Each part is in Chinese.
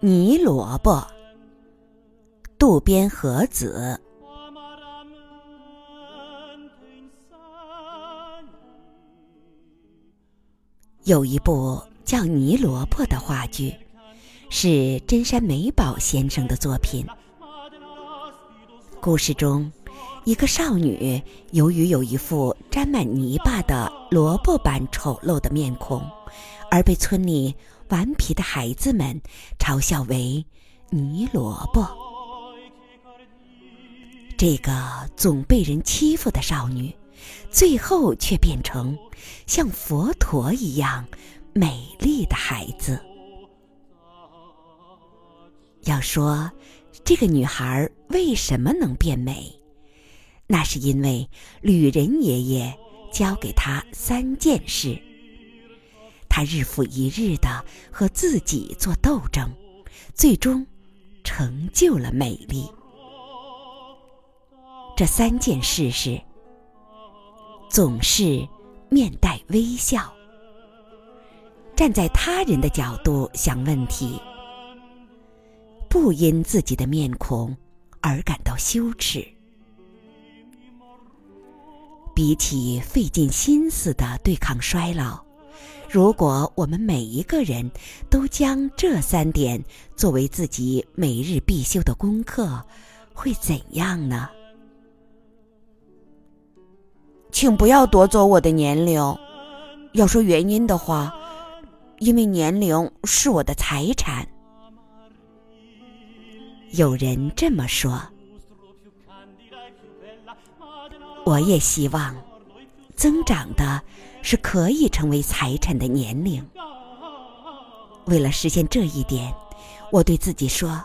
泥萝卜，渡边和子。有一部叫《泥萝卜》的话剧，是真山美保先生的作品。故事中，一个少女由于有一副沾满泥巴的萝卜般丑陋的面孔，而被村里顽皮的孩子们嘲笑为“泥萝卜”。这个总被人欺负的少女。最后却变成像佛陀一样美丽的孩子。要说这个女孩为什么能变美，那是因为旅人爷爷教给她三件事。他日复一日的和自己做斗争，最终成就了美丽。这三件事是。总是面带微笑，站在他人的角度想问题，不因自己的面孔而感到羞耻。比起费尽心思的对抗衰老，如果我们每一个人都将这三点作为自己每日必修的功课，会怎样呢？请不要夺走我的年龄。要说原因的话，因为年龄是我的财产。有人这么说，我也希望增长的是可以成为财产的年龄。为了实现这一点，我对自己说，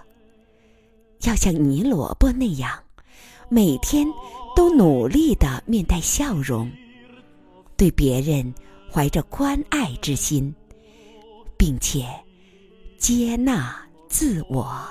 要像泥萝卜那样，每天。都努力的面带笑容，对别人怀着关爱之心，并且接纳自我。